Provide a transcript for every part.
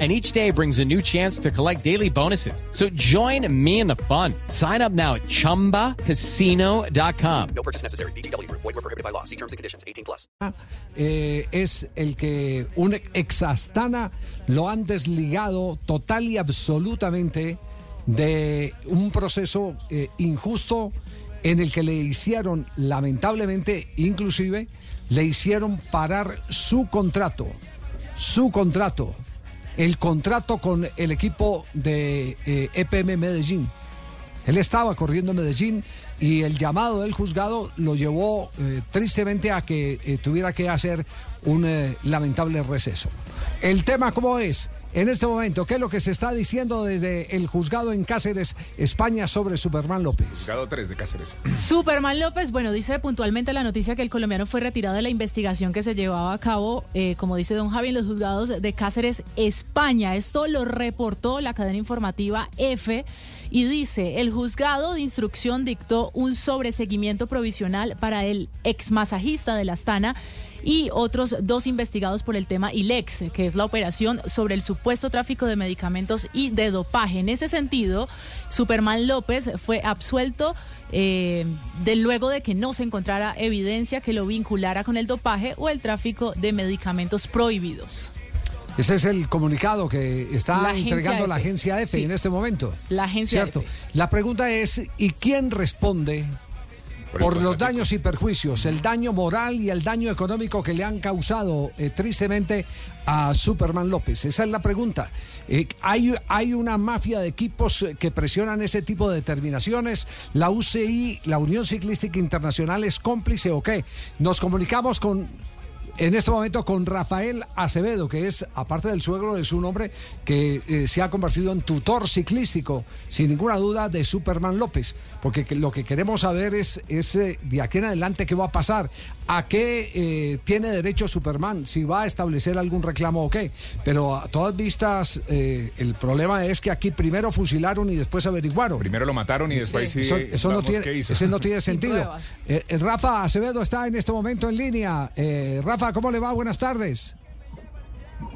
and each day brings a new chance to collect daily bonuses. So join me in the fun. Sign up now at ChumbaCasino.com. No purchase necessary. BGW. Void were prohibited by law. See terms and conditions. 18 plus. eh, es el que un ex Astana lo han desligado total y absolutamente de un proceso eh, injusto en el que le hicieron, lamentablemente, inclusive, le hicieron parar su contrato, su contrato, el contrato con el equipo de eh, EPM Medellín. Él estaba corriendo en Medellín y el llamado del juzgado lo llevó eh, tristemente a que eh, tuviera que hacer un lamentable receso. El tema, ¿cómo es? En este momento, ¿qué es lo que se está diciendo desde el juzgado en Cáceres, España, sobre Superman López? Juzgado 3 de Cáceres. Superman López, bueno, dice puntualmente la noticia que el colombiano fue retirado de la investigación que se llevaba a cabo, eh, como dice don Javi, en los juzgados de Cáceres, España. Esto lo reportó la cadena informativa F y dice, el juzgado de instrucción dictó un sobreseguimiento provisional para el ex masajista de la Astana y otros dos investigados por el tema ILEX, que es la operación sobre el supuesto tráfico de medicamentos y de dopaje. En ese sentido, Superman López fue absuelto eh, de luego de que no se encontrara evidencia que lo vinculara con el dopaje o el tráfico de medicamentos prohibidos. Ese es el comunicado que está La entregando la agencia F Sí. en este momento. La agencia ¿Cierto? F. La pregunta es, ¿y quién responde Por los daños y perjuicios, el daño moral y el daño económico que le han causado eh, tristemente a Superman López? Esa es la pregunta. Eh, ¿hay, ¿Hay una mafia de equipos eh, que presionan ese tipo de determinaciones? ¿La UCI, la Unión Ciclística Internacional, es cómplice o qué? Nos comunicamos con... En este momento con Rafael Acevedo, que es, aparte del suegro de su nombre, que eh, se ha convertido en tutor ciclístico, sin ninguna duda, de Superman López. Porque que- lo que queremos saber es, es eh, de aquí en adelante qué va a pasar, a qué eh, tiene derecho Superman, si va a establecer algún reclamo o qué. Pero a todas vistas, eh, el problema es que aquí primero fusilaron y después averiguaron. Primero lo mataron y después sí. Eso, eso no tiene, ¿qué hizo? eso no tiene sentido. Rafa Acevedo está en este momento en línea. Eh, ¿cómo le va? Buenas tardes.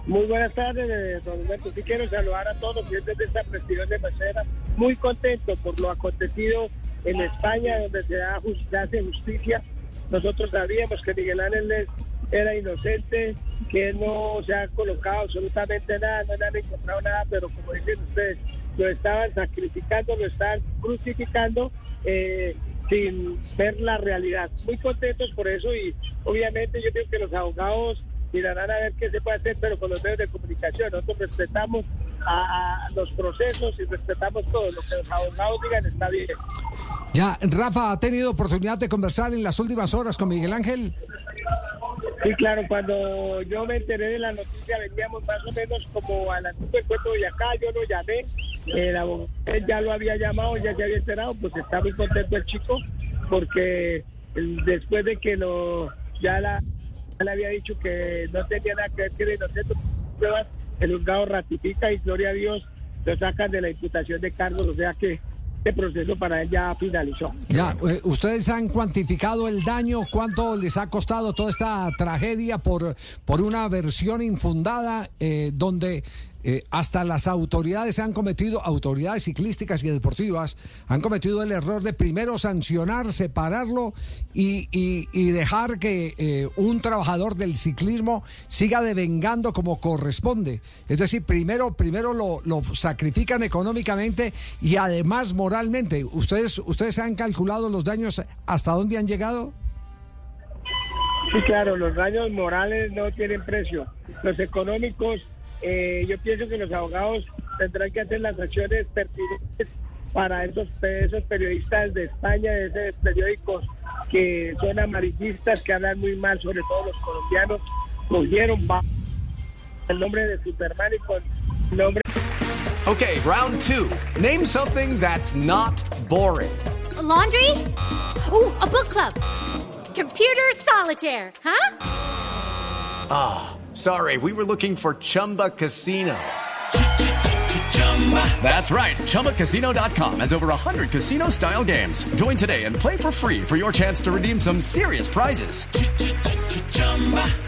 Muy buenas tardes, eh, don Humberto. Sí quiero saludar a todos los clientes de esta prestigiosas de Mercera. Muy contento por lo acontecido en España, donde se, da, hace justicia. Nosotros sabíamos que Miguel Ángel era inocente, que no se ha colocado absolutamente nada, no le han encontrado nada, pero como dicen ustedes, lo estaban sacrificando, lo estaban crucificando. eh, sin ver la realidad. Muy contentos por eso y obviamente yo creo que los abogados mirarán a ver qué se puede hacer, pero con los medios de comunicación. Nosotros respetamos a, los procesos y respetamos todo. Lo que los abogados digan está bien. Ya, Rafa, ¿ha tenido oportunidad de conversar en las últimas horas con Miguel Ángel? Sí, claro, cuando yo me enteré de la noticia veníamos más o menos como a las 5 del puerto de acá, yo lo llamé, el abogado ya lo había llamado, ya se había enterado, pues está muy contento el chico, porque después de que lo ya la, ya le había dicho que no tenía nada que ver que era inocente, pruebas, el juzgado ratifica y gloria a Dios lo sacan de la imputación de cargos, o sea que este proceso para él ya finalizó. Ya, eh, ¿ustedes han cuantificado el daño? ¿Cuánto les ha costado toda esta tragedia por, por una versión infundada eh, donde eh, hasta las autoridades han cometido, autoridades ciclísticas y deportivas, han cometido el error de primero sancionar, separarlo y, y- dejar que eh, un trabajador del ciclismo siga devengando como corresponde? Es decir, primero, primero lo, lo sacrifican económicamente y además moralmente. ¿Ustedes, ¿Ustedes han calculado los daños hasta dónde han llegado? Sí, claro, los daños morales no tienen precio. Los económicos, eh, yo pienso que los abogados tendrán que hacer las acciones pertinentes para esos, esos periodistas de España, de esos periódicos que son amarillistas, que hablan muy mal, sobre todo los colombianos, cogieron el nombre de Superman y con el nombre Okay, round two. Name something that's not boring. A laundry? Ooh, a book club. Computer solitaire, huh? Ah, sorry, we were looking for Chumba Casino. That's right. ChumbaCasino.com has over 100 casino style games. Join today and play for free for your chance to redeem some serious prizes.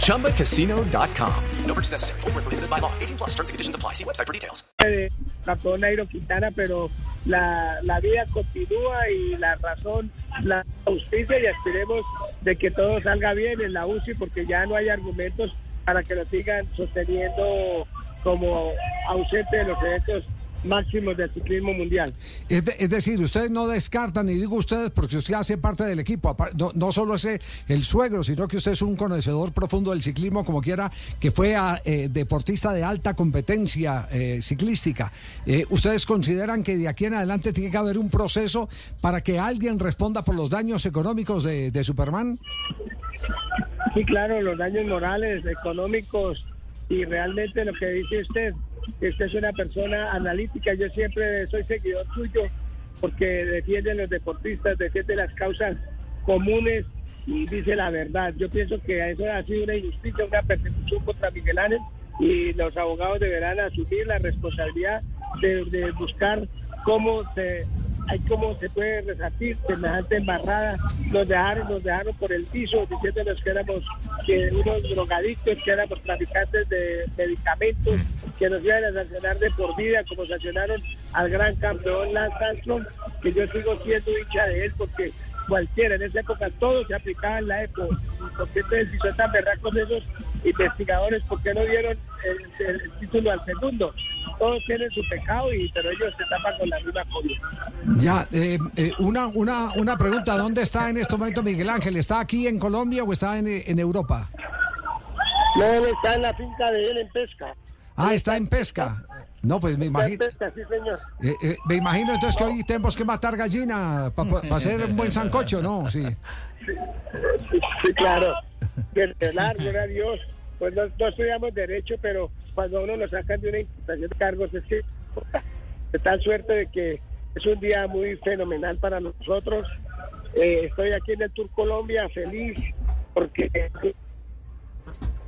ChumbaCasino.com. No purchase necessary. Void where prohibited by law. 18 plus terms and conditions apply. See website for details. de campeón Nairo Quintana, pero la, la vida continúa y la razón, la justicia y aspiremos de que todo salga bien en la UCI porque ya no hay argumentos para que lo sigan sosteniendo como ausente de los eventos máximos del ciclismo mundial. Es, de- es decir, ustedes no descartan, y digo ustedes porque usted hace parte del equipo, no, no solo es eh, el suegro, sino que usted es un conocedor profundo del ciclismo, como quiera, que fue a, eh, deportista de alta competencia eh, ciclística. Eh, ¿Ustedes consideran que de aquí en adelante tiene que haber un proceso para que alguien responda por los daños económicos de Superman? Sí, claro, los daños morales, económicos y realmente lo que dice usted, usted es una persona analítica, yo siempre soy seguidor suyo porque defiende a los deportistas, defiende las causas comunes y dice la verdad. Yo pienso que eso ha sido una injusticia, una persecución contra Miguel Ángel y los abogados deberán asumir la responsabilidad de buscar cómo se hay cómo se puede resarcir semejante embarrada. Nos dejaron, nos dejaron por el piso diciéndonos que éramos que unos drogadictos, que éramos traficantes de medicamentos, que nos iban a sancionar de por vida, como sancionaron al gran campeón Lance Armstrong, que yo sigo siendo hincha de él porque cualquiera en esa época todo se aplicaba en la época. ¿Y ¿Por qué son tan berracos esos investigadores? ¿Por qué no dieron el, el- el título al segundo? Todos tienen su pecado y pero ellos se tapan con la misma comida. Ya, eh, eh, una, una, una pregunta, ¿dónde está en este momento Miguel Ángel? ¿Está aquí en Colombia o está en, en Europa? No, él está en la finca de él en pesca. Ah, está en pesca. No, pues me imagino. sí, señor. Eh, eh, me imagino entonces que hoy tenemos que matar gallina para hacer un buen sancocho, ¿no? Sí. Sí, claro. Que largo, era Dios. Pues no, no estudiamos derecho, pero cuando a uno lo sacan de una imputación de cargos es que de tal suerte de que es un día muy fenomenal para nosotros. Eh, estoy aquí en el Tour Colombia feliz porque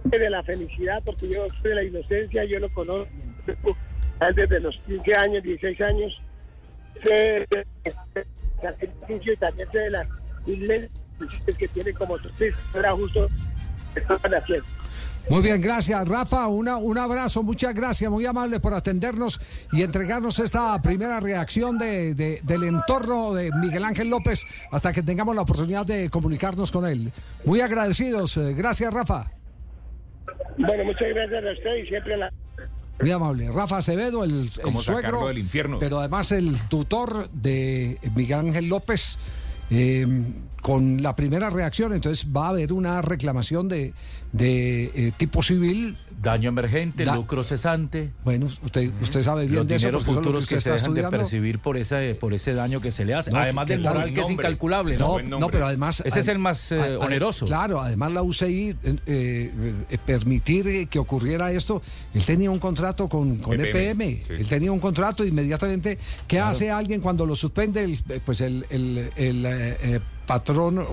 de la felicidad, porque yo soy de la inocencia, yo lo conozco desde los 15 años, 16 años. Sé de sacrificio y de inmensas que tiene como turista. Era justo que estaban haciendo. Muy bien, gracias, Rafa. Una, un abrazo, muchas gracias, muy amable por atendernos y entregarnos esta primera reacción de, de- del entorno de Miguel Ángel López hasta que tengamos la oportunidad de comunicarnos con él. Muy agradecidos. eh, Gracias, Rafa. Bueno, muchas gracias a usted y siempre la... Muy amable. Rafa Acevedo, el, suegro, del infierno. pero además el tutor de Miguel Ángel López, eh, con la primera reacción. Entonces va a haber una reclamación de, de eh, tipo civil. Daño emergente, Da- lucro cesante. Bueno, usted, usted sabe bien Los de eso dineros porque eso es lo futuros usted que se está dejan de estudiando. percibir por ese, por ese daño que se le hace. No, Además que- del que moral que es incalculable. No, ¿no? pero además... Ese es el más, eh, oneroso. Claro, además la UCI, eh, eh, permitir que ocurriera esto, él tenía un contrato con, con EPM, EPM, sí. él tenía un contrato inmediatamente. ¿Qué hace alguien cuando lo suspende? El- pues el, el, el,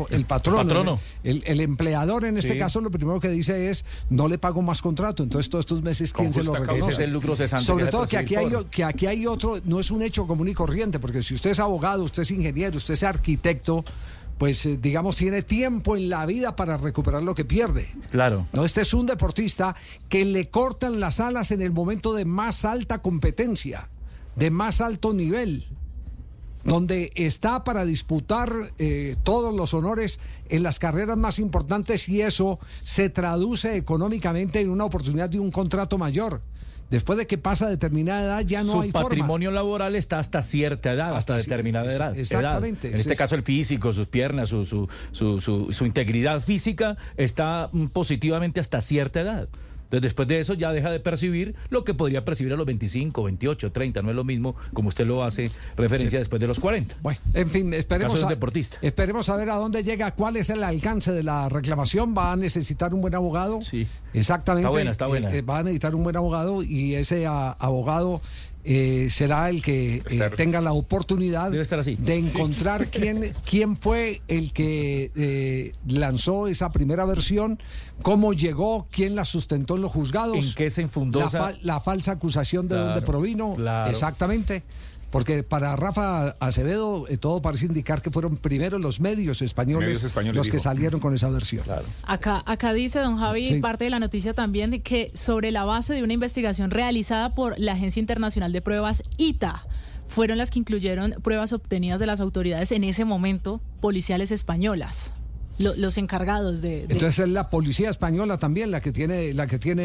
el patrono. El, el empleador en este Sí. caso lo primero que dice es no le pago más contrato. Entonces todos estos meses quién se lo reconoce. Ese es el lucro cesante Sobre que todo que aquí hay que aquí hay otro, no es un hecho común y corriente, porque si usted es abogado, usted es ingeniero, usted es arquitecto, pues eh, digamos tiene tiempo en la vida para recuperar lo que pierde. Claro. No, este es un deportista que le cortan las alas en el momento de más alta competencia, de más alto nivel, donde está para disputar eh, todos los honores en las carreras más importantes y eso se traduce económicamente en una oportunidad de un contrato mayor. Después de que pasa determinada edad ya no Su hay forma. patrimonio laboral está hasta cierta edad, Hasta determinada edad. exactamente. edad. En este Es- caso el físico, sus piernas, su, su, su, su- su integridad física está mm, positivamente hasta cierta edad. Entonces después de eso ya deja de percibir lo que podría percibir a los 25, 28, 30. No es lo mismo como usted lo hace referencia después de los 40. Bueno, en fin, esperemos a, deportista. esperemos a ver a dónde llega, cuál es el alcance de la reclamación. Va a necesitar un buen abogado. Sí. Exactamente. Está buena, está buena. Eh, eh, va a necesitar un buen abogado y ese a- abogado eh, será el que eh, tenga la oportunidad de encontrar quién, quién fue el que eh, lanzó esa primera versión, cómo llegó, quién la sustentó en los juzgados. ¿En qué se infundó La, esa- fa- la falsa acusación de Claro, dónde provino. claro. Exactamente. Porque para Rafa Acevedo eh, todo parece indicar que fueron primero los medios españoles, Medios españoles, los que dijo. salieron con esa versión. Acá, acá dice don Javi, Sí. parte de la noticia también, de que sobre la base de una investigación realizada por la Agencia Internacional de Pruebas, ITA, fueron las que incluyeron pruebas obtenidas de las autoridades en ese momento policiales españolas, lo- los encargados de... de- Entonces es la policía española también la que tiene la que tiene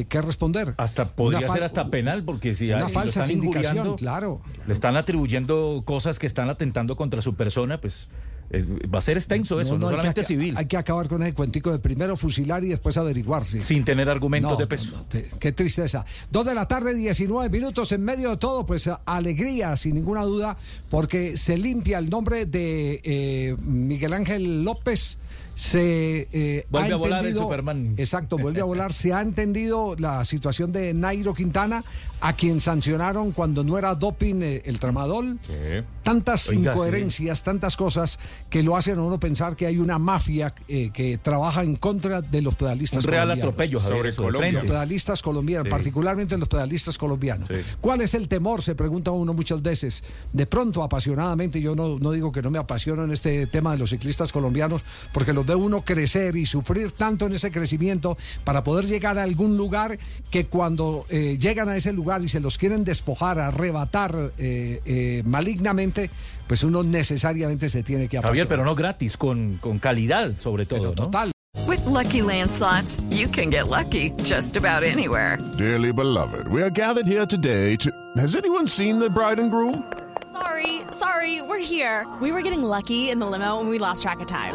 eh, que responder. Hasta podría ser hasta penal, porque si Una lo falsa están sindicación, injuriando, claro. le están atribuyendo cosas que están atentando contra su persona, pues es- va a ser extenso eso, no, solamente aca- civil, Hay que acabar con ese cuentico de primero fusilar y después averiguar. sí. sin tener argumentos No, de no, peso. no, te- qué tristeza. Dos de la tarde, 19 minutos en medio de todo, pues alegría, sin ninguna duda, porque se limpia el nombre de eh, Miguel Ángel López. Se eh, Vuelve ha a volar el entendido, Superman. Exacto, vuelve a volar. Se ha entendido la situación de Nairo Quintana, a quien sancionaron cuando no era doping eh, el tramadol. Sí. Tantas Oiga, incoherencias, tantas cosas que lo hacen a uno pensar que hay una mafia eh, que trabaja en contra de los pedalistas Un real colombianos. atropello, Javier, Sobre Colombia. Los pedalistas colombianos, Sí. particularmente los pedalistas colombianos. Sí. ¿Cuál es el temor? Se pregunta uno muchas veces. De pronto, apasionadamente, yo no, no digo que no me apasiono en este tema de los ciclistas colombianos, porque los ve uno crecer y sufrir tanto en ese crecimiento para poder llegar a algún lugar que cuando eh, llegan a ese lugar y se los quieren despojar, arrebatar eh, eh, malignamente, pues uno necesariamente se tiene que apasionar. Javier, pero no gratis, con, con calidad sobre todo, Pero ¿no? total. With Lucky Land slots, you can get lucky just about anywhere. Dearly beloved, we are gathered here today to. Has anyone seen the bride and groom? Sorry, sorry, we're here. We were getting lucky in the limo and we lost track of time.